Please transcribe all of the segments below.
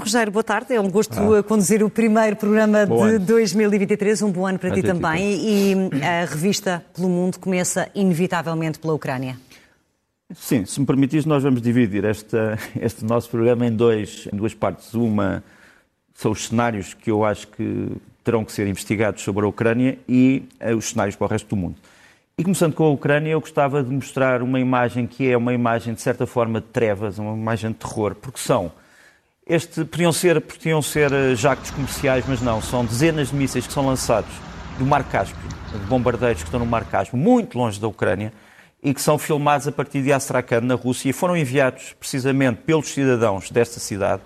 Bruno Rogério, boa tarde. É um gosto ah. conduzir o primeiro programa bom de ano. 2023. Um bom ano para ti também. E, e a revista Pelo Mundo começa inevitavelmente pela Ucrânia. Sim, se me permitires, nós vamos dividir esta, este nosso programa em, dois, em duas partes. Uma são os cenários que eu acho que terão que ser investigados sobre a Ucrânia e uh, os cenários para o resto do mundo. E começando com a Ucrânia, eu gostava de mostrar uma imagem que é uma imagem, de certa forma, de trevas, uma imagem de terror, porque são. Este, podiam, ser, podiam ser eh, jactos comerciais, mas não, são dezenas de mísseis que são lançados do Mar Cáspio, de bombardeiros que estão no Mar Cáspio, muito longe da Ucrânia, e que são filmados a partir de Astrakhan, na Rússia, e foram enviados precisamente pelos cidadãos desta cidade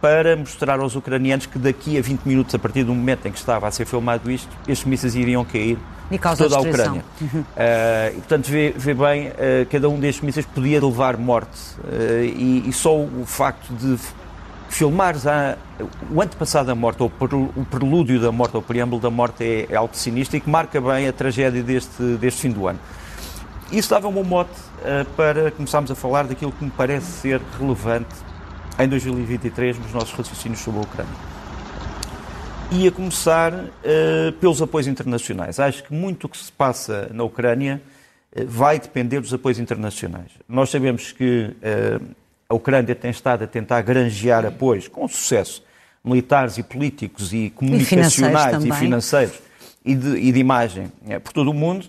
para mostrar aos ucranianos que daqui a 20 minutos, a partir do momento em que estava a ser filmado isto, estes mísseis iriam cair e causa toda a Ucrânia. Uhum. Uh, e, portanto, vê, vê bem, uh, cada um destes mísseis podia levar morte. Uh, e, e, só o facto de filmares a, o antepassado da morte, ou o prelúdio da morte, ou o preâmbulo da morte, é, é algo sinistro e que marca bem a tragédia deste, deste fim do ano. Isso dava um mote uh, para começarmos a falar daquilo que me parece ser relevante em 2023 nos nossos raciocínios sobre a Ucrânia. E a começar uh, pelos apoios internacionais. Acho que muito o que se passa na Ucrânia uh, vai depender dos apoios internacionais. Nós sabemos que a Ucrânia tem estado a tentar granjear apoios, com sucesso, militares e políticos e comunicacionais e financeiros, e, financeiros, e, de, e de imagem por todo o mundo.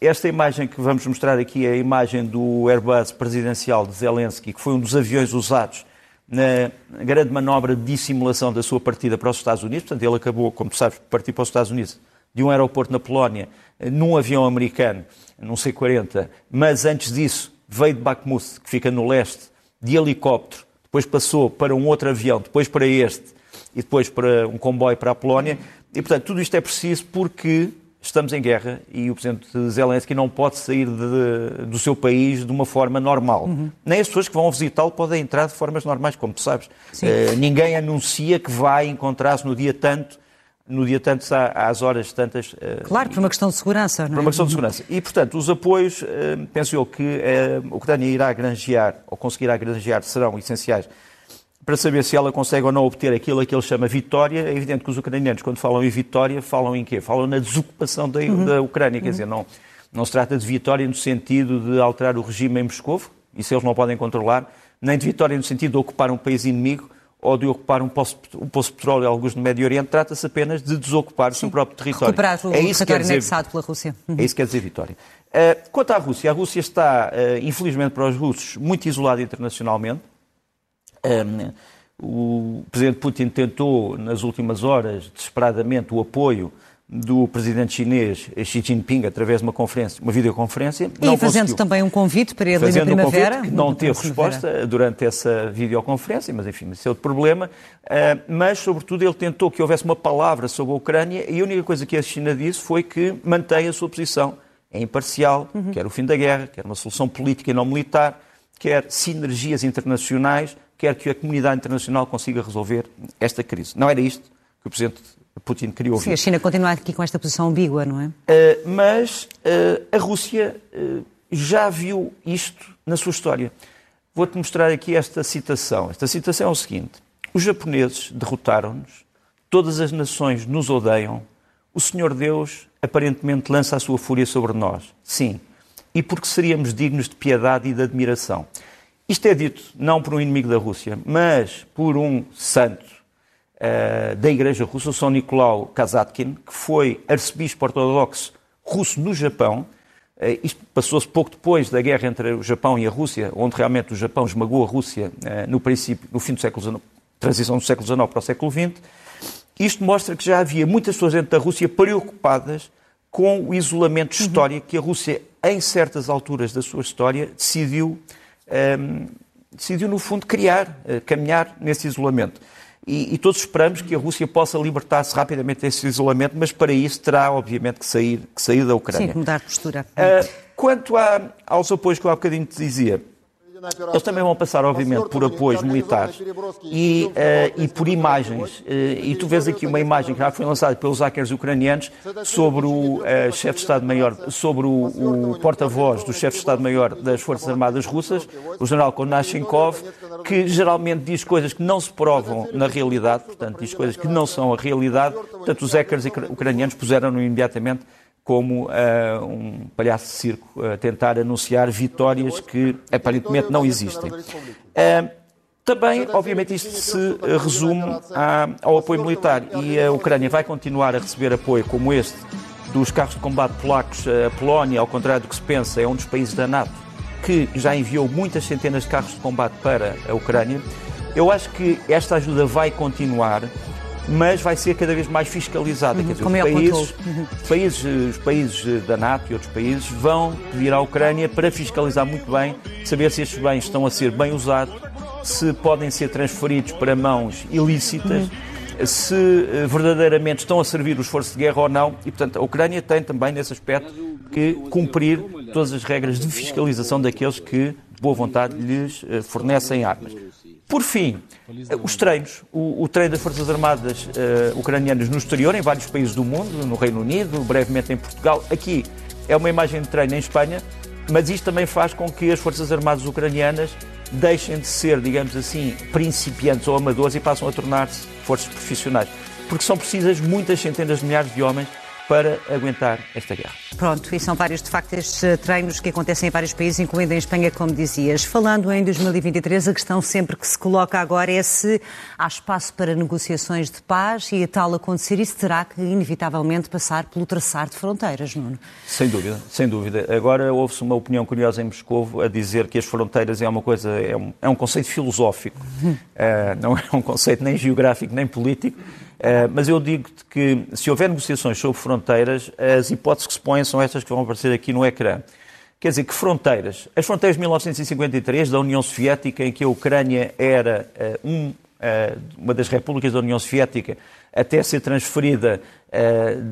Esta imagem que vamos mostrar aqui é a imagem do Airbus presidencial de Zelensky, que foi um dos aviões usados na grande manobra de dissimulação da sua partida para os Estados Unidos. Portanto, ele acabou, como tu sabes, partir para os Estados Unidos de um aeroporto na Polónia, num avião americano, num C-40, mas antes disso veio de Bakhmut, que fica no leste, de helicóptero, depois passou para um outro avião, depois para este e depois para um comboio para a Polónia. E, portanto, tudo isto é preciso porque estamos em guerra e o Presidente Zelensky não pode sair de, do seu país de uma forma normal. Uhum. Nem as pessoas que vão visitá-lo podem entrar de formas normais, como tu sabes. Uh, ninguém anuncia que vai encontrar-se no dia tanto, no dia tanto às horas tantas. Uh, claro, por uma questão de segurança, não é? Por uma questão de segurança. E, portanto, os apoios, uh, penso eu que uh, a Ucrânia irá granjear, ou conseguirá granjear, serão essenciais para saber se ela consegue ou não obter aquilo que ele chama vitória. É evidente que os ucranianos, quando falam em vitória, falam em quê? Falam na desocupação da, uhum. da Ucrânia. Quer uhum. dizer, não, não se trata de vitória no sentido de alterar o regime em Moscou, isso eles não podem controlar, nem de vitória no sentido de ocupar um país inimigo ou de ocupar um poço, um poço de petróleo alguns no Médio Oriente, trata-se apenas de desocupar Sim. o seu próprio território. Recuperar o é isso território dizer, anexado pela Rússia. Uhum. É isso que quer dizer vitória. Uh, quanto à Rússia, a Rússia está, uh, infelizmente para os russos, muito isolada internacionalmente. Um, o presidente Putin tentou, nas últimas horas, desesperadamente, o apoio do presidente chinês Xi Jinping através de uma conferência, uma videoconferência. E não fazendo conseguiu. também um convite para ele fazendo na primavera. Um convite que não teve resposta durante essa videoconferência, mas enfim, esse é outro problema. Uh, mas, sobretudo, ele tentou que houvesse uma palavra sobre a Ucrânia e a única coisa que a China disse foi que mantém a sua posição. É imparcial, uhum. quer o fim da guerra, quer uma solução política e não militar, quer sinergias internacionais, quer que a comunidade internacional consiga resolver esta crise. Não era isto que o Presidente Putin ouvir. Sim, a China continua aqui com esta posição ambígua, não é? Uh, mas uh, a Rússia uh, já viu isto na sua história. Vou-te mostrar aqui esta citação. Esta citação é o seguinte: Os japoneses derrotaram-nos, todas as nações nos odeiam, o Senhor Deus aparentemente lança a sua fúria sobre nós. Sim, e porque seríamos dignos de piedade e de admiração. Isto é dito não por um inimigo da Rússia, mas por um santo uh, da Igreja Russa, São Nicolau Kazatkin, que foi arcebispo ortodoxo russo no Japão. Uh, isto passou-se pouco depois da guerra entre o Japão e a Rússia, onde realmente o Japão esmagou a Rússia uh, no princípio, no fim do século XIX, transição do século XIX para o século XX. Isto mostra que já havia muitas pessoas dentro da Rússia preocupadas com o isolamento uhum. histórico que a Rússia, em certas alturas da sua história, decidiu um, ehm, decidiu, no fundo, criar, uh, caminhar nesse isolamento. E, e, todos esperamos que a Rússia possa libertar-se rapidamente desse isolamento, mas para isso terá, obviamente, que sair, que sair da Ucrânia. Sim, mudar de postura. Uh, quanto a, aos apoios que eu há bocadinho te dizia, eles também vão passar, obviamente, por apoios militares e, uh, e por imagens. Uh, e tu vês aqui uma imagem que já foi lançada pelos hackers ucranianos sobre o uh, chefe de Estado-Maior, sobre o, o porta-voz do chefe de Estado-Maior das Forças Armadas Russas, o general Konashenkov, que geralmente diz coisas que não se provam na realidade, portanto, diz coisas que não são a realidade. Portanto, os hackers ucranianos puseram-no imediatamente como uh, um palhaço de circo a tentar anunciar vitórias que aparentemente não existem. Uh, também, obviamente, isto se resume ao apoio militar e a Ucrânia vai continuar a receber apoio como este dos carros de combate polacos. A Polónia, ao contrário do que se pensa, é um dos países da NATO que já enviou muitas centenas de carros de combate para a Ucrânia. Eu acho que esta ajuda vai continuar mas vai ser cada vez mais fiscalizada. Quer dizer, os, é países, países, os países da NATO e outros países vão pedir à Ucrânia para fiscalizar muito bem, saber se estes bens estão a ser bem usados, se podem ser transferidos para mãos ilícitas. Uhum se eh, verdadeiramente estão a servir o esforço de guerra ou não, e portanto a Ucrânia tem também nesse aspecto que cumprir todas as regras de fiscalização daqueles que, de boa vontade, lhes eh, fornecem armas. Por fim, os treinos. O, o treino das Forças Armadas uh, ucranianas no exterior, em vários países do mundo, no Reino Unido, brevemente em Portugal. Aqui é uma imagem de treino em Espanha, mas isto também faz com que as Forças Armadas ucranianas deixem de ser, digamos assim, principiantes ou amadores e passam a tornar-se forças profissionais. Porque são precisas muitas centenas de milhares de homens para aguentar esta guerra. Pronto, e são vários, de facto, estes eh, treinos que acontecem em vários países, incluindo em Espanha, como dizias. Falando em 2023, a questão sempre que se coloca agora é se há espaço para negociações de paz e a tal acontecer, isso terá que, inevitavelmente, passar pelo traçar de fronteiras, Nuno. Sem dúvida, sem dúvida. Agora houve-se uma opinião curiosa em Moscou a dizer que as fronteiras é uma coisa, é um, é um conceito filosófico, uh, não é um conceito nem geográfico nem político. Uh, mas eu digo-te que se houver negociações sobre fronteiras, as hipóteses que se põem são estas que vão aparecer aqui no ecrã. Quer dizer, que fronteiras? As fronteiras de 1953 da União Soviética, em que a Ucrânia era uh, um, uh, uma das repúblicas da União Soviética, até ser transferida,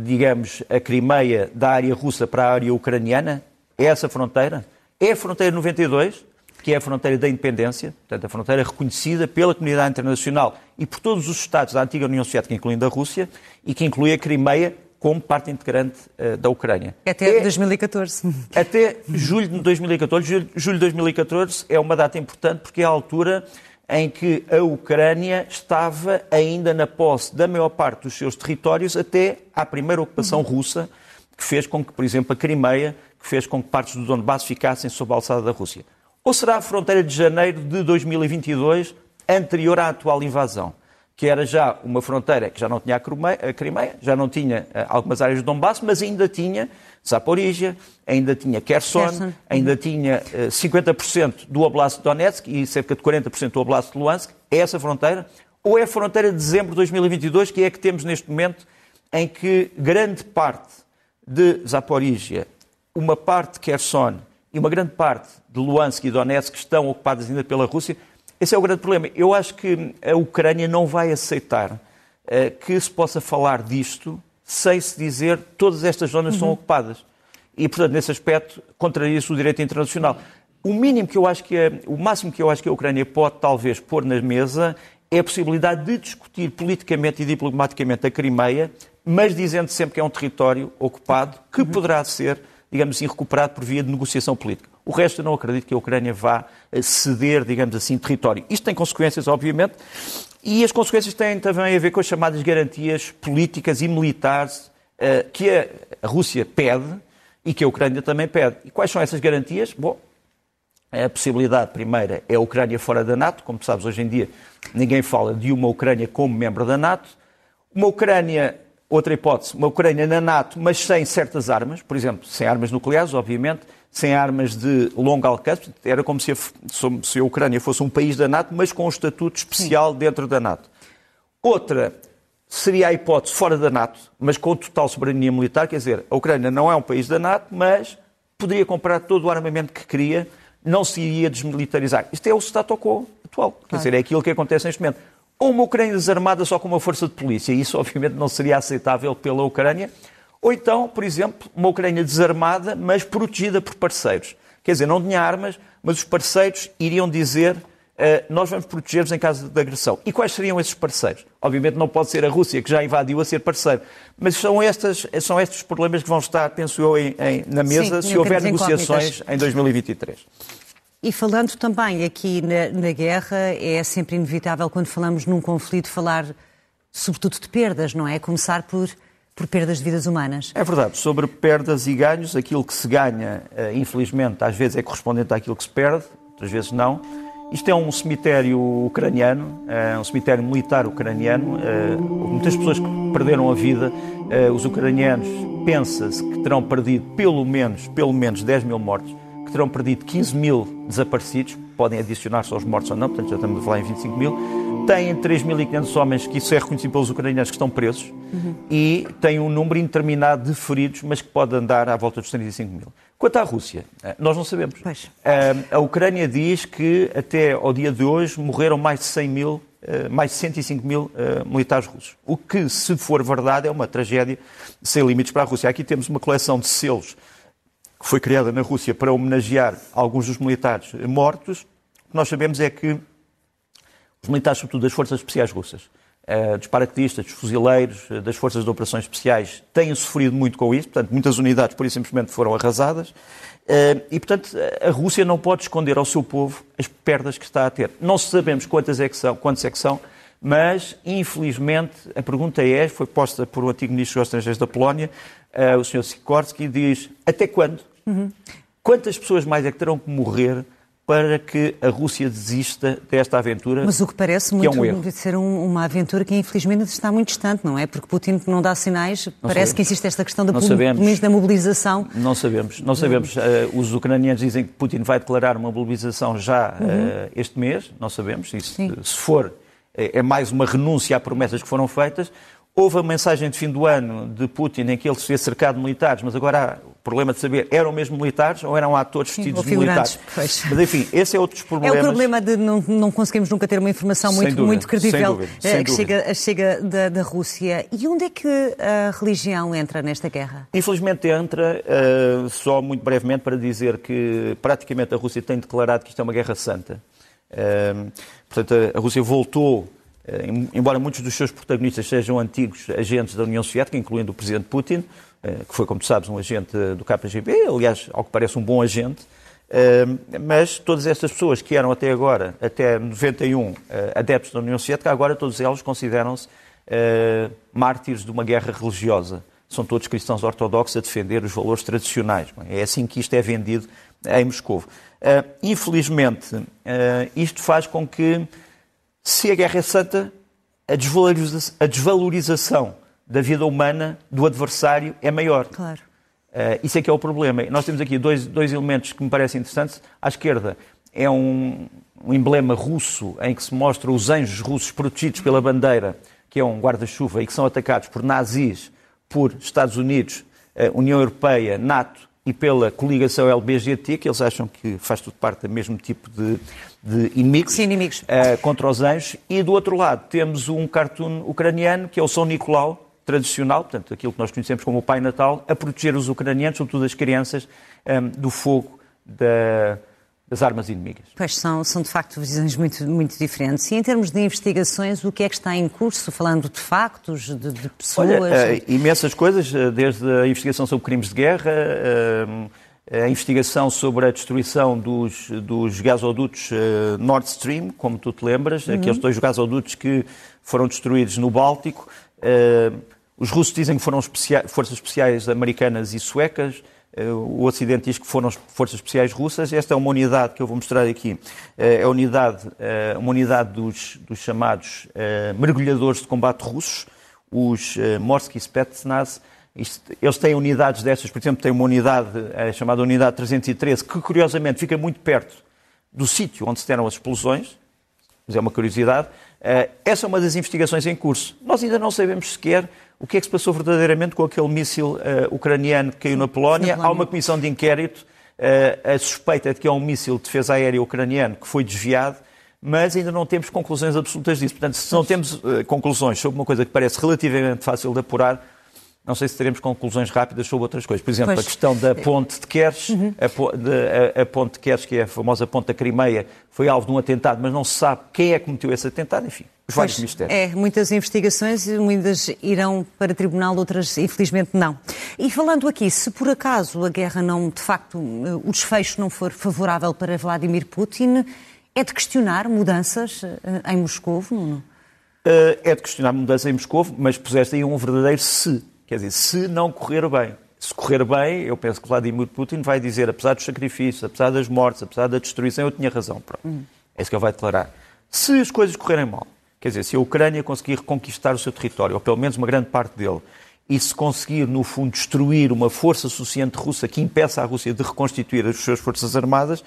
digamos, a Crimeia da área russa para a área ucraniana, é essa fronteira? É a fronteira 92? Que é a fronteira da independência, portanto, a fronteira reconhecida pela comunidade internacional e por todos os Estados da antiga União Soviética, incluindo a Rússia, e que inclui a Crimeia como parte integrante uh, da Ucrânia. Até é, 2014. Até julho de 2014. Julho, julho de 2014 é uma data importante porque é a altura em que a Ucrânia estava ainda na posse da maior parte dos seus territórios até à primeira ocupação uhum. russa, que fez com que, por exemplo, a Crimeia, que fez com que partes do Donbass ficassem sob a alçada da Rússia. Ou será a fronteira de janeiro de 2022, anterior à atual invasão? Que era já uma fronteira que já não tinha a Crimeia, já não tinha eh, algumas áreas do Donbass, mas ainda tinha Zaporizhia, ainda tinha Kherson, Kherson. ainda uhum. tinha 50% eh, do Oblast de Donetsk e cerca de 40% do Oblast de Luhansk. É essa fronteira? Ou é a fronteira de dezembro de 2022, que é a que temos neste momento, em que grande parte de Zaporizhia, uma parte de Kherson e uma grande parte de Luhansk e Donetsk estão ocupadas ainda pela Rússia. Esse é o grande problema. Eu acho que a Ucrânia não vai aceitar uh, que se possa falar disto sem se dizer todas estas zonas uhum. são ocupadas. E, portanto, nesse aspecto, contraria-se o direito internacional. O mínimo que eu acho que é, o máximo que eu acho que a Ucrânia pode talvez pôr na mesa é a possibilidade de discutir politicamente e diplomaticamente a Crimeia, mas dizendo sempre que é um território ocupado que uhum. poderá ser digamos assim, recuperado por via de negociação política. O resto eu não acredito que a Ucrânia vá eh, ceder, digamos assim, território. Isto tem consequências, obviamente, e as consequências têm também a ver com as chamadas garantias políticas e militares uh, que a, Rússia pede e que a Ucrânia também pede. E quais são essas garantias? Bom, a possibilidade primeira é a Ucrânia fora da NATO. Como sabes, hoje em dia ninguém fala de uma Ucrânia como membro da NATO. Uma Ucrânia Outra hipótese, uma Ucrânia na NATO, mas sem certas armas, por exemplo, sem armas nucleares, obviamente, sem armas de longo alcance. Era como se a, se a Ucrânia fosse um país da NATO, mas com um estatuto especial Sim. dentro da NATO. Outra seria a hipótese fora da NATO, mas com total soberania militar, quer dizer, a Ucrânia não é um país da NATO, mas poderia comprar todo o armamento que queria, não se iria desmilitarizar. Isto é o status quo atual. Quer claro. dizer, é aquilo que acontece neste momento ou uma Ucrânia desarmada só com uma força de polícia, e isso obviamente não seria aceitável pela Ucrânia, ou então, por exemplo, uma Ucrânia desarmada, mas protegida por parceiros. Quer dizer, não tinha armas, mas os parceiros iriam dizer Uh, nós vamos proteger-vos em caso de agressão. E quais seriam esses parceiros? Obviamente não pode ser a Rússia, que já invadiu, a ser parceiro. Mas são, estas, são estes problemas que vão estar, penso eu, em, em, na mesa Sim, se houver negociações em 2023. E falando também aqui na, na, guerra, é sempre inevitável, quando falamos num conflito, falar sobretudo de perdas, não é? Começar por, por perdas de vidas humanas. É verdade. Sobre perdas e ganhos, aquilo que se ganha, eh, infelizmente, às vezes é correspondente àquilo que se perde, outras vezes não. Isto é um cemitério ucraniano, é um cemitério militar ucraniano. É, muitas pessoas que perderam a vida. Os ucranianos pensa-se que terão perdido pelo menos, pelo menos 10 mil mortos, que terão perdido 15 mil desaparecidos, podem adicionar-se aos mortos ou não, portanto já estamos a falar em 25 mil. Têm 3.500 homens, que isso é reconhecido pelos ucranianos, que estão presos, uhum. e tem um número indeterminado de feridos, mas que pode andar à volta dos 35 mil. Quanto à Rússia, eh, nós não sabemos. Pois. Eh, a Ucrânia diz que até ao dia de hoje morreram mais de 100 mil, eh, mais de 105 mil militares russos. O que, se for verdade, é uma tragédia sem limites para a Rússia. Aqui temos uma coleção de selos foi criada na Rússia para homenagear alguns dos militares mortos. O que nós sabemos é que os militares, sobretudo das forças especiais russas, uh, dos paraquedistas, dos fuzileiros, uh, das forças de operações especiais, têm sofrido muito com isso. Portanto, muitas unidades, por isso simplesmente, foram arrasadas. Uh, e, portanto, a Rússia não pode esconder ao seu povo as perdas que está a ter. Não sabemos quantas é que são, quantas é que são, mas, infelizmente, a pergunta é, foi posta por um antigo ministro dos Estrangeiros da Polónia, o Sr. Sikorski, diz, até quando? Uhum. Quantas pessoas mais é que terão que morrer para que a Rússia desista desta aventura. Mas o que parece muito que é um ser um, uma aventura que infelizmente está muito distante, não é? Porque Putin não dá sinais, não parece sabemos. que existe esta questão da, da mobilização. Não sabemos, não sabemos. Uh, os ucranianos dizem que Putin vai declarar uma mobilização já uhum. uh, este mês, não sabemos. Isso, se for, é, é mais uma renúncia a promessas que foram feitas. Houve a mensagem de fim do ano de Putin em que ele se vê cercado de militares, mas agora há o problema de saber, eram mesmo militares ou eram atores vestidos de militares? Pois. Mas enfim, esse é outro dos problemas. É o problema de não, não conseguirmos nunca ter uma informação muito, dúvida, muito credível dúvida, sem que chega, chega da, da, Rússia. E onde é que a religião entra nesta guerra? Infelizmente entra, uh, só muito brevemente para dizer que praticamente a Rússia tem declarado que isto é uma guerra santa. Uh, portanto, a Rússia voltou embora muitos dos seus protagonistas sejam antigos agentes da União Soviética, incluindo o presidente Putin, eh, que foi, como sabes, um agente do KGB, aliás, ao que parece um bom agente, eh, mas todas estas pessoas que eram até agora, até 91, adeptos da União Soviética, agora todos eles consideram-se mártires de uma guerra religiosa. São todos cristãos ortodoxos a defender os valores tradicionais. É assim que isto é vendido em Moscou. Infelizmente, isto faz com que se a guerra é santa, a desvalorização, da vida humana do adversário é maior. Claro. Uh, isso é que é o problema. Nós temos aqui dois, dois elementos que me parecem interessantes. À esquerda é um, um emblema russo em que se mostra os anjos russos protegidos pela bandeira, que é um guarda-chuva, e que são atacados por nazis, por Estados Unidos, uh, União Europeia, NATO e pela coligação LBGT, que eles acham que faz tudo parte do mesmo tipo de, de inimigos, Sim, inimigos. Uh, contra os anjos. E do outro lado temos um cartoon ucraniano, que é o São Nicolau, tradicional, portanto, aquilo que nós conhecemos como o Pai Natal, a proteger os ucranianos, sobretudo as crianças, um, ehm, do fogo da, das armas inimigas. Pois são, são de facto visões muito, muito diferentes. E em termos de investigações, o que é que está em curso, falando de factos, de, de pessoas? Olha, uh, imensas coisas, eh, desde a investigação sobre crimes de guerra, uh, a investigação sobre a destruição dos, dos gasodutos uh, Nord Stream, como tu te lembras, uhum. aqueles dois gasodutos que foram destruídos no Báltico. os russos dizem que foram forças especiais americanas e suecas. Eh, o Ocidente diz que foram as forças especiais russas. Esta é uma unidade que eu vou mostrar aqui. Eh, é a unidade, eh, uma unidade dos, dos chamados mergulhadores de combate russos, os Morsky Spetsnaz. Eles têm unidades dessas, por exemplo, tem uma unidade chamada Unidade 313, que curiosamente fica muito perto do sítio onde se deram as explosões, mas é uma curiosidade. Essa é uma das investigações em curso. Nós ainda não sabemos sequer o que é que se passou verdadeiramente com aquele míssil uh, ucraniano que caiu na Polónia. Há uma comissão de inquérito. Uh, a suspeita de que é um míssil de defesa aérea ucraniano que foi desviado, mas ainda não temos conclusões absolutas disso. Portanto, se não temos uh, conclusões sobre uma coisa que parece relativamente fácil de apurar, não sei se teremos conclusões rápidas sobre outras coisas. Por exemplo, pois. a questão da ponte de Kerch, uhum. a, de, a, a, ponte de Kerch, que é a famosa ponte da Crimeia, foi alvo de um atentado, mas não se sabe quem é que cometeu esse atentado, enfim, os vários mistérios. É, muitas investigações, muitas irão para tribunal, outras infelizmente não. E falando aqui, se por acaso a guerra não, de facto, o desfecho não for favorável para Vladimir Putin, é de questionar mudanças eh, em Moscou, Nuno? Eh, é de questionar mudanças em Moscou, mas puseste aí um verdadeiro se Quer dizer, se não correr bem. Se correr bem, eu penso que Vladimir Putin vai dizer, apesar dos sacrifícios, apesar das mortes, apesar da destruição, eu tinha razão. Pronto. Hum. É isso que ele vai declarar. Se as coisas correrem mal, quer dizer, se a Ucrânia conseguir reconquistar o seu território, ou pelo menos uma grande parte dele, e se conseguir, no fundo, destruir uma força suficiente russa que impeça a Rússia de reconstituir as suas forças armadas,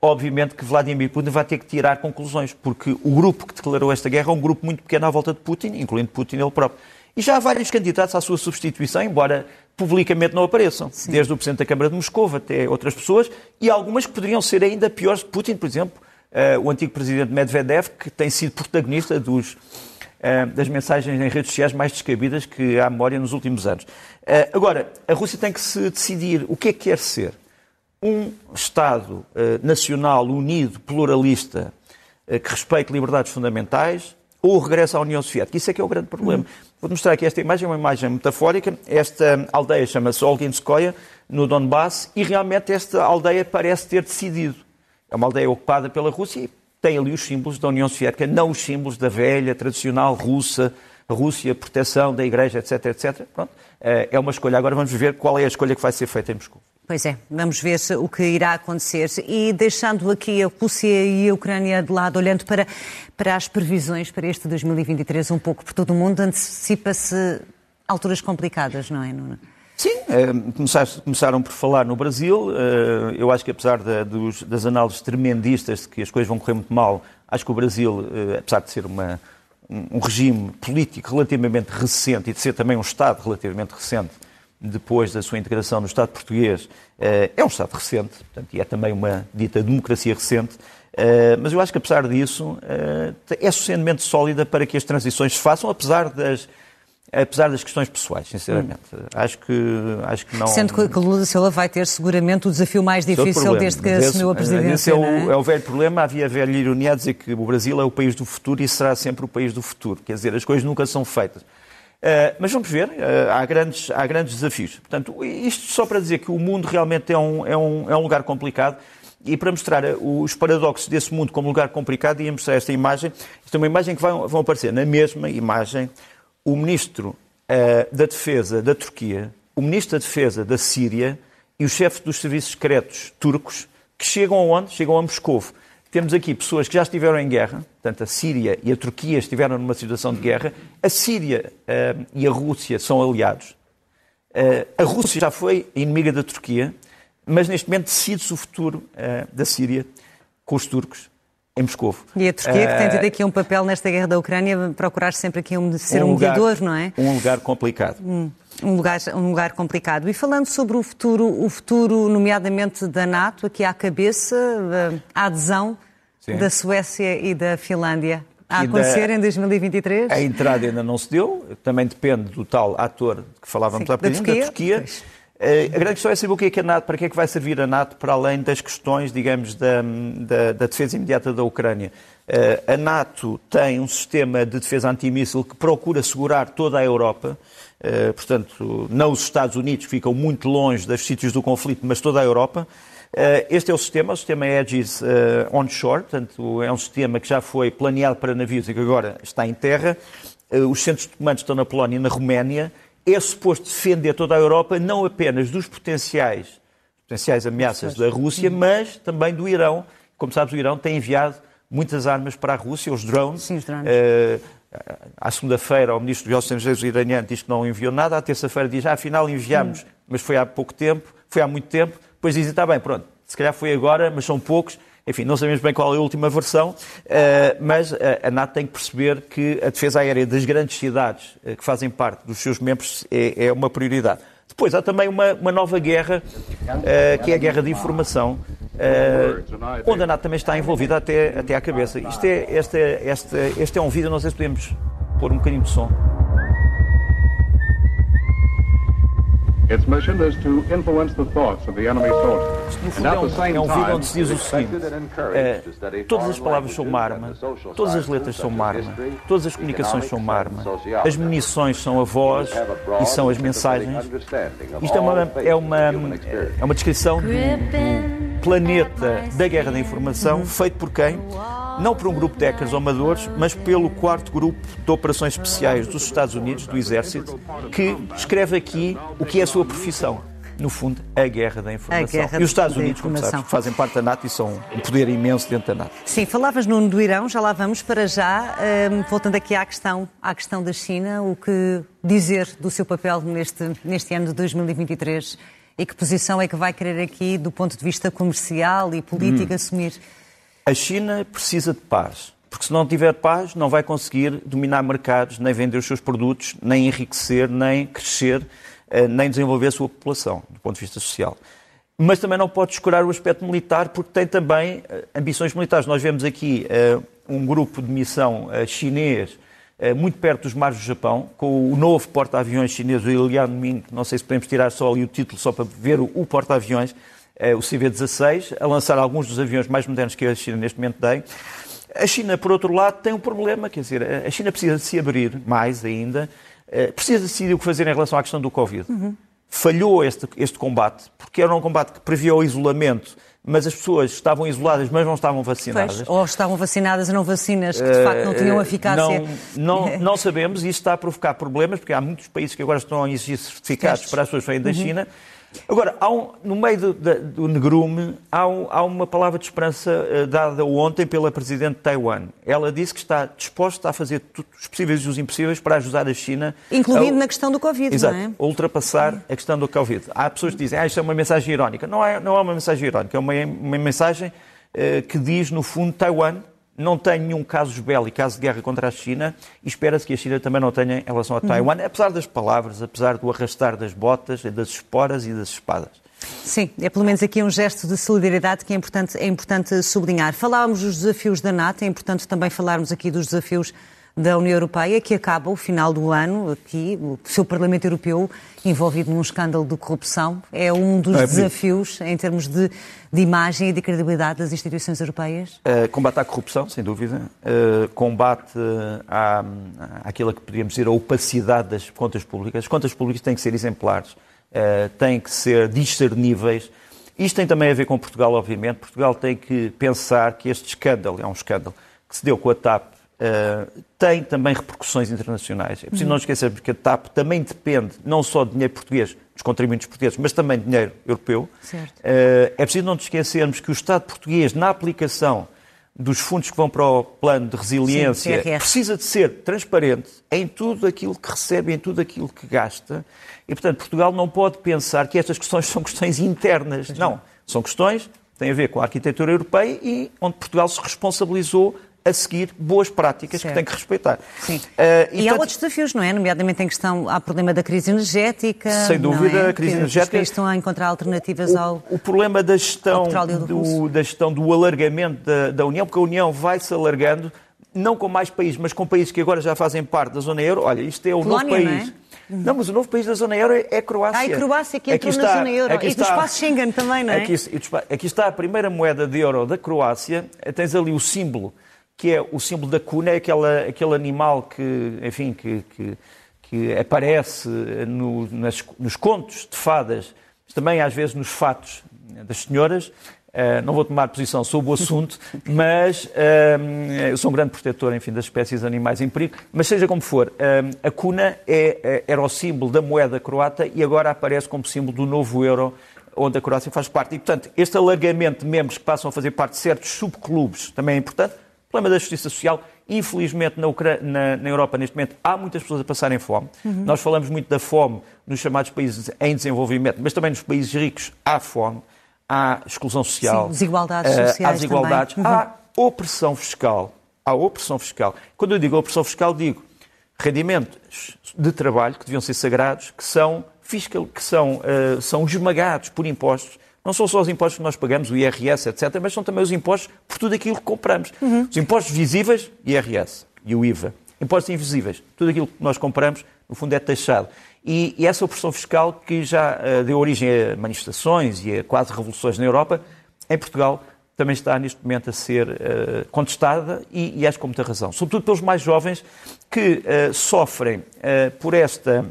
obviamente que Vladimir Putin vai ter que tirar conclusões, porque o grupo que declarou esta guerra é um grupo muito pequeno à volta de Putin, incluindo Putin ele próprio. E já há vários candidatos à sua substituição, embora publicamente não apareçam. Sim. Desde o Presidente da Câmara de Moscou até outras pessoas, e algumas que poderiam ser ainda piores. Putin, por exemplo, uh, o antigo Presidente Medvedev, que tem sido protagonista dos, uh, das mensagens em redes sociais mais descabidas que há memória nos últimos anos. Uh, agora, a Rússia tem que se decidir o que é que quer ser. Um Estado nacional unido, pluralista, que respeite liberdades fundamentais, ou regressa à União Soviética. Isso é que é o grande problema. Hum. Vou mostrar aqui esta imagem, uma imagem metafórica. Esta aldeia chama-se Olginskoye, no Donbass, e realmente esta aldeia parece ter decidido. É uma aldeia ocupada pela Rússia e tem ali os símbolos da União Soviética, não os símbolos da velha, tradicional russa, Rússia, proteção da Igreja, etc, etc. Pronto. Eh, é uma escolha. Agora vamos ver qual é a escolha que vai ser feita em Moscou. Pois é, vamos ver o que irá acontecer. E deixando aqui a Rússia e a Ucrânia de lado, olhando para, para as previsões para este 2023 um pouco por todo o mundo, antecipa-se alturas complicadas, não é, Nuno? Sim, é, começaram por falar no Brasil. Eh, eu acho que apesar das análises tremendistas de que as coisas vão correr muito mal, acho que o Brasil, eh, apesar de ser uma, um regime político relativamente recente e de ser também um Estado relativamente recente, depois da sua integração no Estado português, eh, é um Estado recente, portanto, e é também uma dita democracia recente, eh, mas eu acho que, apesar disso, eh, é suficientemente sólida para que as transições se façam, apesar das, apesar das questões pessoais, sinceramente. Hum. Acho, que, acho que não... Sendo que Lula da Silva vai ter seguramente o desafio mais é difícil desde que esse, assumiu a presidência. Esse é o, é? é o, velho problema. Havia a velha ironia a dizer que o Brasil é o país do futuro e será sempre o país do futuro. Quer dizer, as coisas nunca são feitas. Uh, mas vamos ver, uh, há, grandes, há grandes desafios. Portanto, isto só para dizer que o mundo realmente é um, é um, é um lugar complicado e para mostrar eh, os paradoxos desse mundo como lugar complicado, ia mostrar esta imagem. Esta é uma imagem que vai, vão aparecer na mesma imagem o Ministro uh, da Defesa da Turquia, o Ministro da Defesa da Síria e o chefe dos serviços secretos turcos que chegam aonde? Chegam a Moscou. Temos aqui pessoas que já estiveram em guerra, portanto, a Síria e a Turquia estiveram numa situação de guerra. A Síria uh, e a Rússia são aliados. Uh, a Rússia já foi inimiga da Turquia, mas neste momento decide-se o futuro uh, da Síria com os turcos em Moscou. E a Turquia, que tem tido aqui um papel nesta guerra da Ucrânia, procurar sempre aqui um, ser um, um mediador, lugar, não é? Um lugar complicado. Hum um lugar, um lugar complicado. E falando sobre o futuro, o futuro, nomeadamente da NATO, aqui à cabeça, a adesão Sim. da Suécia e da Finlândia. A acontecer da... em 2023? A entrada ainda não se deu, também depende do tal ator que falávamos Sim, há bocadinho, da Turquia. Da Turquia. Eh, a grande questão é saber o que é, que a NATO, para que é que vai servir a NATO, para além das questões, digamos, da, da, da defesa imediata da Ucrânia. Eh, a NATO tem um sistema de defesa antimíssil que procura segurar toda a Europa. Eh, portanto, não os Estados Unidos, que ficam muito longe dos sítios do conflito, mas toda a Europa. Este é o sistema, o sistema Aegis onshore, portanto, é um sistema que já foi planeado para navios e que agora está em terra. Os centros de comando estão na Polónia e na Roménia. É suposto defender toda a Europa, não apenas dos potenciais, potenciais ameaças da Rússia, mas também do Irão. Como sabes, o Irão tem enviado muitas armas para a Rússia, os drones. Sim, os drones. Uh, à segunda-feira, o ministro dos Estrangeiros iraniano diz que não enviou nada, à terça-feira diz, ah, afinal enviamos, mas foi há pouco tempo, foi há muito tempo, depois dizem, está bem, pronto, se calhar foi agora, mas são poucos, enfim, não sabemos bem qual é a última versão, eh, mas a NATO tem que perceber que a defesa aérea das grandes cidades eh, que fazem parte dos seus membros é, é uma prioridade. Depois há também uma, uma nova guerra, uh, que é a guerra de informação, uh, onde a NATO também está envolvida até, até à cabeça. Isto é, este, este, este é um vídeo, não sei se podemos pôr um bocadinho de som. Its mission is to influence the thoughts of the enemy soldiers. No fundo, é um, vídeo onde se diz o seguinte: é, todas as palavras são uma arma, todas as letras são uma arma, todas as comunicações são uma arma, as munições são a voz e são as mensagens. Isto é uma, é uma, é uma descrição do planeta da guerra da informação, feito por quem? Não por um grupo de hackers amadores, mas pelo quarto grupo de operações especiais dos Estados Unidos, do Exército, que escreve aqui o que é a sua profissão. No fundo, a guerra da informação. Guerra e os Estados Unidos, como sabes, fazem parte da NATO e são um poder imenso dentro da NATO. Sim, falavas no do Irão, já lá vamos para já. Um, voltando aqui à questão, à questão da China, o que dizer do seu papel neste, neste ano de 2023 e que posição é que vai querer aqui, do ponto de vista comercial e político, hum. assumir? A China precisa de paz, porque se não tiver paz, não vai conseguir dominar mercados, nem vender os seus produtos, nem enriquecer, nem crescer, eh, nem desenvolver a sua população, do ponto de vista social. Mas também não pode escurar o aspecto militar, porque tem também eh, ambições militares. Nós vemos aqui uh, um grupo de missão uh, chinês uh, muito perto dos mares do Japão, com o novo porta-aviões chinês, o Ilian não sei se podemos tirar só ali o título, só para ver o, o porta-aviões, o CV-16, a lançar alguns dos aviões mais modernos que a China neste momento tem. A China, por outro lado, tem um problema, quer dizer, a China precisa de se abrir mais ainda, eh, precisa decidir o que fazer em relação à questão do Covid. Uhum. Falhou este, este combate, porque era um combate que previa o isolamento, mas as pessoas estavam isoladas, mas não estavam vacinadas. Pois, ou estavam vacinadas e não vacinas que de facto não tinham eh, eficácia. Não, não, não sabemos, e isso está a provocar problemas, porque há muitos países que agora estão a exigir certificados para as pessoas que vêm da uhum. China. Agora, um, no meio do, do negrume, há, um, há, uma palavra de esperança uh, dada ontem pela Presidente de Taiwan. Ela disse que está disposta a fazer tudo, os possíveis e os impossíveis para ajudar a China. Incluindo a, na questão do Covid, exato, não é? A ultrapassar a questão do Covid. Há pessoas que dizem ah, isto é uma mensagem irónica. Não é, não é uma mensagem irónica, é uma, uma mensagem uh, que diz, no fundo, Taiwan não tem nenhum caso bélico, caso de guerra contra a China, e espera-se que a China também não tenha em relação a Taiwan, uhum. apesar das palavras, apesar do arrastar das botas, das esporas e das espadas. Sim, é pelo menos aqui um gesto de solidariedade que é importante, é importante sublinhar. Falávamos dos desafios da NATO, é importante também falarmos aqui dos desafios da União Europeia, que acaba o final do ano, aqui, o seu Parlamento Europeu envolvido num escândalo de corrupção. É um dos é desafios em termos de, de, imagem e de credibilidade das instituições europeias? Uh, combate à corrupção, sem dúvida. Uh, combate à, àquilo que podríamos dizer a opacidade das contas públicas. As contas públicas têm que ser exemplares, uh, têm que ser discerníveis. Isto tem também a ver com Portugal, obviamente. Portugal tem que pensar que este escândalo, é um escândalo, que se deu com a TAP, Uh, tem também repercussões internacionais. É preciso uhum. não esquecer que a TAP também depende não só de dinheiro português, dos contribuintes portugueses, mas também de dinheiro europeu. Uh, é preciso não esquecermos que o Estado português, na aplicação dos fundos que vão para o plano de resiliência, Sim, precisa de ser transparente em tudo aquilo que recebe, em tudo aquilo que gasta. E, portanto, Portugal não pode pensar que estas questões são questões internas. Não, são questões que têm a ver com a arquitetura europeia e onde Portugal se responsabilizou a seguir boas práticas certo. que tem que respeitar. Sim. Uh, e, e há outros desafios, não é? Nomeadamente em questão, há problema da crise energética. Sem dúvida, é? a crise que energética. Os estão a encontrar alternativas o, ao. O problema da gestão do, da gestão do alargamento da, da União, porque a União vai se alargando, não com mais países, mas com países que agora já fazem parte da zona euro. Olha, isto é o Polónia, novo país. Não, é? mas o novo país da zona euro é, a Croácia. Ah, a Croácia que entrou está, na zona euro. Aqui e está, do espaço Schengen também, não é? Aqui, aqui está a primeira moeda de euro da Croácia. Tens ali o símbolo que é o símbolo da cuna, é aquela, aquele animal que, enfim, que, que, que aparece no, nas, nos contos de fadas, mas também às vezes nos fatos das senhoras. Uh, não vou tomar posição sobre o assunto, mas uh, eu sou um grande protetor, enfim, das espécies animais em perigo. Mas seja como for, uh, a cuna é, era o símbolo da moeda croata e agora aparece como símbolo do novo euro onde a Croácia faz parte. E, portanto, este alargamento de membros que passam a fazer parte de certos subclubes também é importante. O problema da justiça social, infelizmente, na, na, na, Europa, neste momento, há muitas pessoas a passarem fome. Uhum. Nós falamos muito da fome nos chamados países em desenvolvimento, mas também nos países ricos há fome, há exclusão social. Sim, desigualdades uh, sociais. Há desigualdades, uhum. há opressão fiscal. Há opressão fiscal. Quando eu digo opressão fiscal, digo rendimentos de trabalho que deviam ser sagrados, que são, fiscal, que são, uh, são esmagados por impostos não são só os impostos que nós pagamos, o IRS, etc., mas são também os impostos por tudo aquilo que compramos. Uhum. Os impostos visíveis, IRS e o IVA. Impostos invisíveis, tudo aquilo que nós compramos no fundo é taxado. E, e essa opressão fiscal que já uh, deu origem a manifestações e a quase revoluções na Europa, em Portugal também está neste momento a ser uh, contestada e, e acho com muita razão. Sobretudo pelos mais jovens que uh, sofrem por esta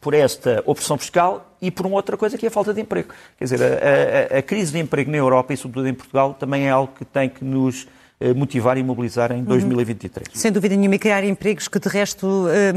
por esta opressão fiscal e por uma outra coisa que é a falta de emprego. Quer dizer, a, a, a crise de emprego na Europa e sobretudo em Portugal também é algo que tem que nos eh, motivar e mobilizar em 2023. Uhum. Sem dúvida nenhuma, e criar empregos que de resto eh,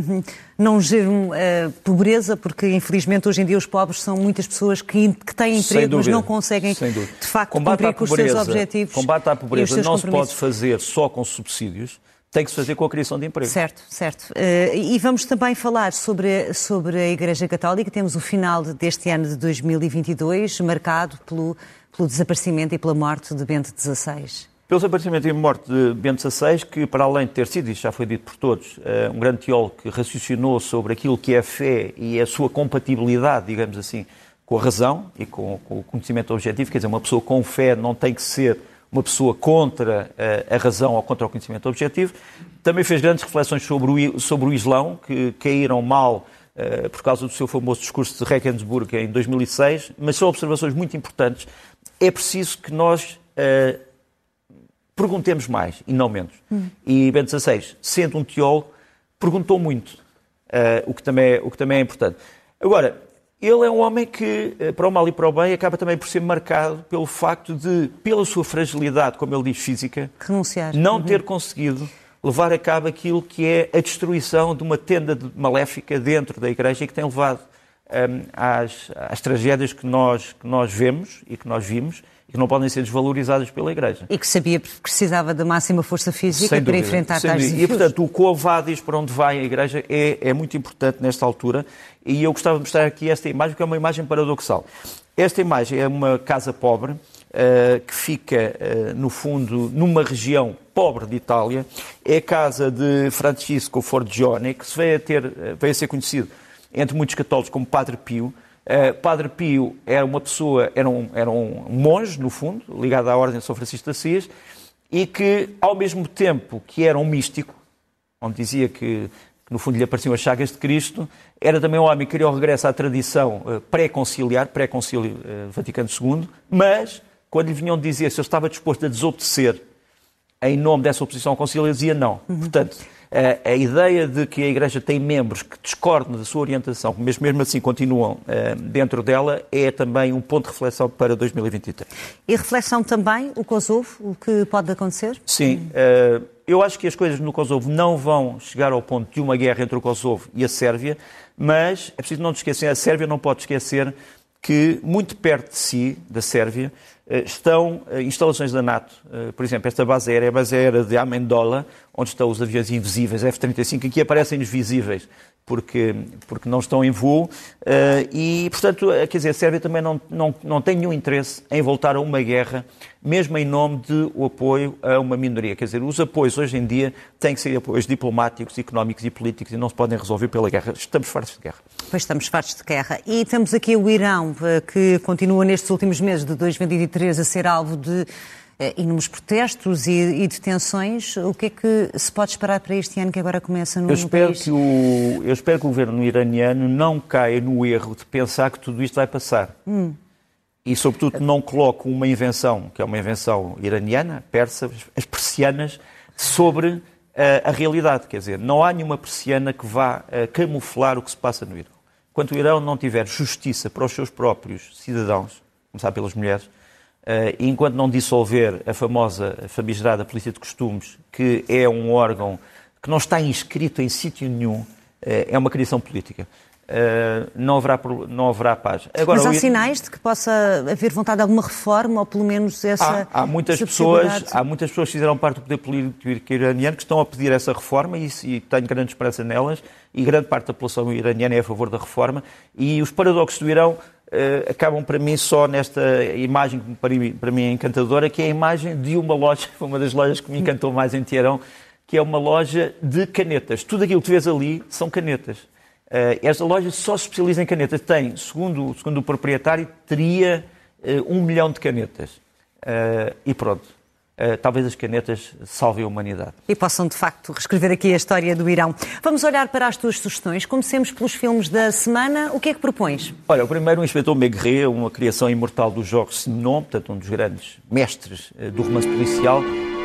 não geram eh, pobreza, porque infelizmente hoje em dia os pobres são muitas pessoas que, têm emprego, mas não conseguem de facto combate cumprir com os seus objetivos. Combate à pobreza não se pode fazer só com subsídios tem que se fazer com a criação de emprego. Certo, certo. e vamos também falar sobre, sobre a Igreja Católica. Temos o final deste ano de 2022 marcado pelo, pelo desaparecimento e pela morte de Bento XVI. Pelo desaparecimento e morte de Bento XVI, que para além de ter sido, isso já foi dito por todos, eh, um grande teólogo que raciocinou sobre aquilo que é a fé e a sua compatibilidade, digamos assim, com a razão e com, com o conhecimento objetivo, quer dizer, uma pessoa com fé não tem que ser uma pessoa contra eh, a razão ou contra o conhecimento objetivo. Também fez grandes reflexões sobre o, sobre o Islão, que caíram mal uh, por causa do seu famoso discurso de Regensburg em 2006, mas são observações muito importantes. É preciso que nós uh, perguntemos mais e não menos. Hum. E Bento XVI, sendo um teólogo, perguntou muito, uh, o, que também é, o que também é importante. Agora, ele é um homem que, uh, para o mal e para o bem, acaba também por ser marcado pelo facto de, pela sua fragilidade, como ele diz, física, Renunciar. não uhum. ter conseguido levar a cabo aquilo que é a destruição de uma tenda maléfica dentro da Igreja e que tem levado um, às, às tragédias que nós, que nós vemos e que nós vimos que não podem ser desvalorizadas pela Igreja. E que sabia que precisava de máxima força física para enfrentar tais desafios. E, portanto, o coavadis para onde vai a Igreja é, é muito importante nesta altura e eu gostava de mostrar aqui esta imagem, que é uma imagem paradoxal. Esta imagem é uma casa pobre, uh, que fica, uh, no fundo, numa região pobre de Itália. É a casa de Francisco Forgione, que se veio a, ter, veio a ser conhecido entre muitos católicos como Padre Pio, Uh, Padre Pio era uma pessoa, era um, era um monge, no fundo, ligado à Ordem de São Francisco de Assis, e que, ao mesmo tempo que era um místico, onde dizia que, que no fundo lhe apareciam as chagas de Cristo, era também um homem que queria o regresso à tradição uh, pré-conciliar, pré-concílio uh, Vaticano II, mas, quando lhe vinham dizer se ele estava disposto a desobedecer em nome dessa oposição ao concílio, ele dizia não. Uhum. Portanto, a, ideia de que a Igreja tem membros que discordam da sua orientação, mas mesmo assim continuam uh, dentro dela, é também um ponto de reflexão para 2023. E reflexão também o Kosovo, o que pode acontecer? Sim. Uh, eu acho que as coisas no Kosovo não vão chegar ao ponto de uma guerra entre o Kosovo e a Sérvia, mas é preciso não esquecer, a Sérvia não pode esquecer que muito perto de si, da Sérvia, eh, estão eh, instalações da NATO. Eh, por exemplo, esta base aérea é a base aérea de Amendola, onde estão os aviões invisíveis F-35, aqui aparecem-nos visíveis porque, porque não estão em voo. Uh, e, portanto, eh, quer dizer, a Sérvia também não, não, não tem nenhum interesse em voltar a uma guerra, mesmo em nome de o apoio a uma minoria. Quer dizer, os apoios hoje em dia têm que ser apoios diplomáticos, económicos e políticos e não se podem resolver pela guerra. Estamos fartos de guerra. Pois estamos fartos de guerra. E temos aqui o Irão, eh, que continua nestes últimos meses de 2023 a ser alvo de eh, inúmeros protestos e, e, detenções. O que é que se pode esperar para este ano que agora começa no, eu espero país? Que o, eu espero que o governo iraniano não caia no erro de pensar que tudo isto vai passar. Hum. E, sobretudo, não coloque uma invenção, que é uma invenção iraniana, persa, as persianas, sobre uh, a realidade. Quer dizer, não há nenhuma persiana que vá uh, camuflar o que se passa no Irão. Enquanto o Irão não tiver justiça para os seus próprios cidadãos, começar pelas mulheres, Uh, enquanto não dissolver a famosa famigerada Polícia de Costumes, que é um órgão que não está inscrito em sítio nenhum, uh, é uma criação política. Uh, não, haverá, não haverá paz. Agora, Mas há sinais de que possa haver vontade de alguma reforma, ou pelo menos essa. Há, há muitas pessoas, há muitas pessoas que fizeram parte do poder político iraniano que estão a pedir essa reforma e, e tenho grande esperança nelas, e grande parte da população iraniana é a favor da reforma. E os paradoxos do Irão uh, acabam para mim só nesta imagem que para para mim é encantadora, que é a imagem de uma loja, uma das lojas que me encantou mais em Teherão, que é uma loja de canetas. Tudo aquilo que vês ali são canetas. Uh, esta loja só se especializa em canetas. Tem, segundo, segundo o proprietário, teria uh, um milhão de canetas. E pronto. Uh, talvez as canetas salvem a humanidade. E possam, de facto, reescrever aqui a história do Irão. Vamos olhar para as tuas sugestões. Comecemos pelos filmes da semana. O que é que propões? Olha, o primeiro, o Inspetor Maigret, uma criação imortal do Georges Simenon, portanto, um dos grandes mestres uh, do romance policial.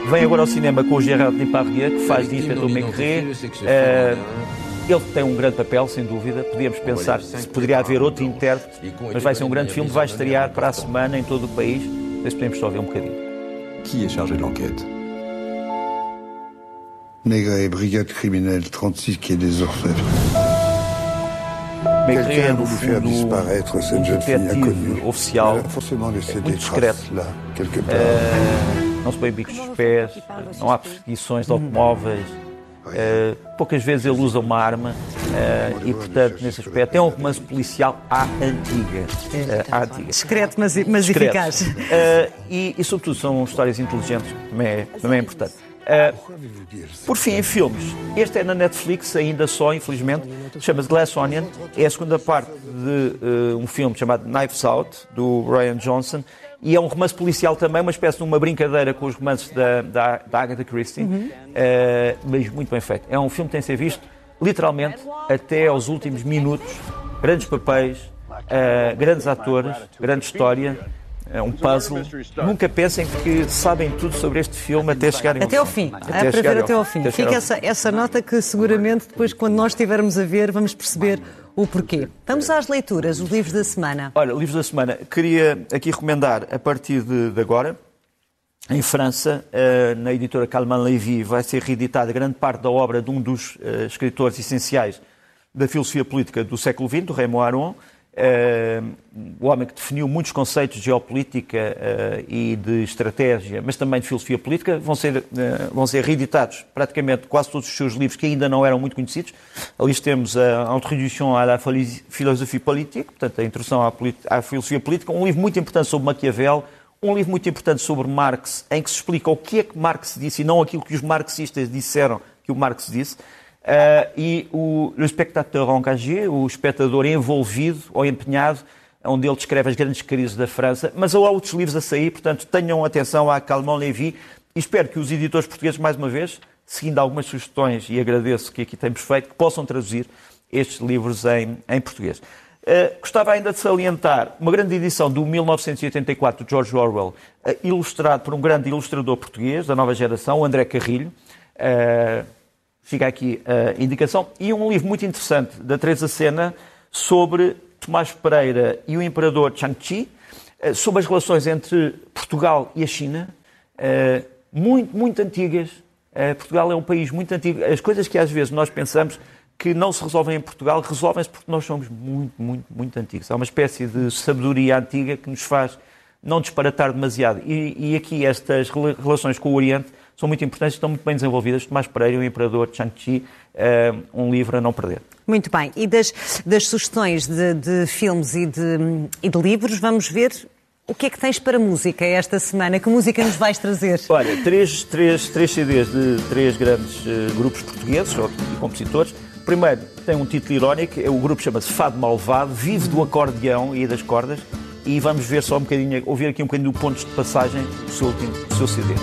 Vem agora ao cinema com o Gérard Depardieu, que faz de Inspetor Maigret. Uh, ele tem um grande papel, sem dúvida. Podíamos pensar se poderia haver outro intérprete, mas vai ser um grande filme. Vai estrear para a semana em todo o país. Mas podemos só ver um bocadinho. Qui est chargé de l'enquête Maigret, brigade criminelle 36 qui est des Orfèvres. Maigret a voulu faire disparaître cette jeune fille inconnue. Elle a forcément laissé des traces là, quelque part. Uh, não se põe bicos dos pés, não há perseguições de automóveis. Uh, poucas vezes ele usa uma arma uh, e, portanto, nesse aspecto, é um romance policial à antiga. Uh, à antiga. Discreto, mas, mas Discreto. eficaz. E, e, sobretudo, são histórias inteligentes, que também é, também é importante. Uh, por fim, em filmes, este é na Netflix, ainda só, infelizmente, chama-se Glass Onion, é a segunda parte de uh, um filme chamado Knives Out, do Ryan Johnson, e é um romance policial também, uma espécie de uma brincadeira com os romances da, da, da Agatha Christie, uh, mas muito bem feito. É um filme que tem de ser visto, literalmente, até aos últimos minutos, grandes papéis, uh, grandes atores, grande história, é um puzzle. Nunca pensem que sabem tudo sobre este filme até chegarem Até ao fim. Até é para ver até ao fim. Fica ao essa, essa nota que seguramente depois, quando nós estivermos a ver, vamos perceber o porquê. Vamos às leituras, os livros da semana. Olha, livros da semana. Queria aqui recomendar, a partir de, agora, em França, eh, na editora Calman Levy, vai ser reeditada grande parte da obra de um dos eh, escritores essenciais da filosofia política do século XX, Raymond Aron, eh, o homem que definiu muitos conceitos de geopolítica eh, e de estratégia, mas também de filosofia política, vão ser, eh, vão ser reeditados praticamente quase todos os seus livros que ainda não eram muito conhecidos. Ali temos a Introduction à la philosophie politique, portanto, a introdução à, à filosofia política, um livro muito importante sobre Maquiavel, um livro muito importante sobre Marx, em que se explica o que é que Marx disse e não aquilo que os marxistas disseram que o Marx disse. Uh, e o Le Spectateur Engagé, o espectador envolvido ou empenhado, onde ele descreve as grandes crises da França. Mas há outros livros a sair, portanto, tenham atenção à Calmon Levy e espero que os editores portugueses, mais uma vez, seguindo algumas sugestões, e agradeço que aqui temos feito, que possam traduzir estes livros em, em português. Uh, gostava ainda de salientar uma grande edição do 1984 de George Orwell, uh, ilustrado por um grande ilustrador português da nova geração, o André Carrilho. Uh, fica aqui a indicação. E um livro muito interessante da Teresa Sena sobre Tomás Pereira e o imperador Changqi, sobre as relações entre Portugal e a China, muito, muito antigas. Portugal é um país muito antigo. As coisas que às vezes nós pensamos que não se resolvem em Portugal, resolvem-se porque nós somos muito, muito, muito antigos. Há uma espécie de sabedoria antiga que nos faz não disparatar demasiado. E, e aqui estas relações com o Oriente são muito importantes, estão muito bem desenvolvidas. Tomás Pereira, o Imperador Chang-Chi, um livro a não perder. Muito bem. E das, das sugestões de, de filmes e de, e de livros, vamos ver o que é que tens para música esta semana? Que música nos vais trazer? Olha, três, três, três CDs de três grandes uh, grupos portugueses ou compositores. Primeiro, tem um título irónico, o grupo chama-se Fado Malvado, vive do acordeão e das cordas, e vamos ver só um bocadinho, ouvir aqui um bocadinho do pontos de passagem do seu, último, do seu CD.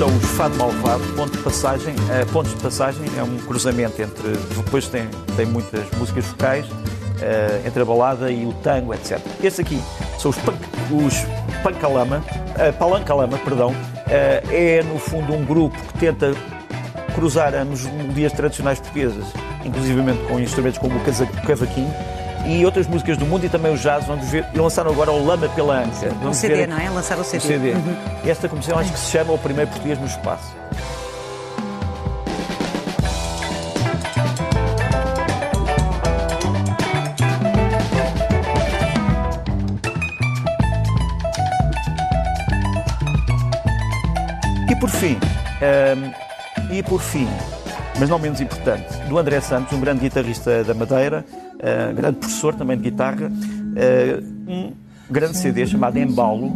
São os Fado Malvado, ponto de passagem. Uh, pontos de passagem é um cruzamento entre. Depois tem, tem muitas músicas vocais, uh, entre a balada e o tango, etc. Estes aqui são os, punk, os Pancalama, uh, Palancalama, perdão. É, no fundo, um grupo que tenta cruzar as melodias tradicionais portuguesas, inclusivamente com instrumentos como o cavaquinho, e outras músicas do mundo e também o jazz. Vamos ver. E lançaram agora o Lama pela Ânsia. O CD, ver... não é? Lançaram o CD. O CD. Uhum. Esta composição acho que se chama O Primeiro Português no Espaço. E por fim, um, e por fim, mas não menos importante, do André Santos, um grande guitarrista da Madeira, uh, grande professor também de guitarra, uh, um grande CD chamado Embalo,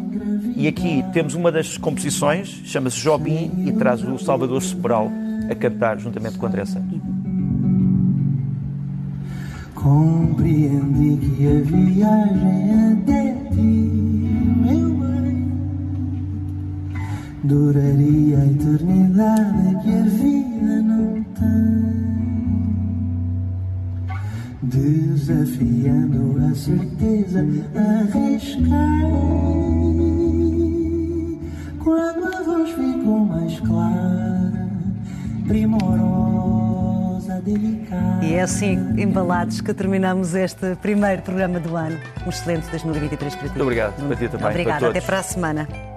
e aqui temos uma das composições, chama-se Jobim, e traz o Salvador Sobral a cantar juntamente com o André Santos. Compreendi que a viagem até ti, duraria a eternidade que a vida não tem. Desafiando a certeza, arrisquei. Quando a voz ficou mais clara, primorosa, delicada. E é assim, embalados, que terminamos este primeiro programa do ano. Um excelente 2023 para ti. Muito obrigado. Para ti também, para Obrigada. todos. Até para a semana.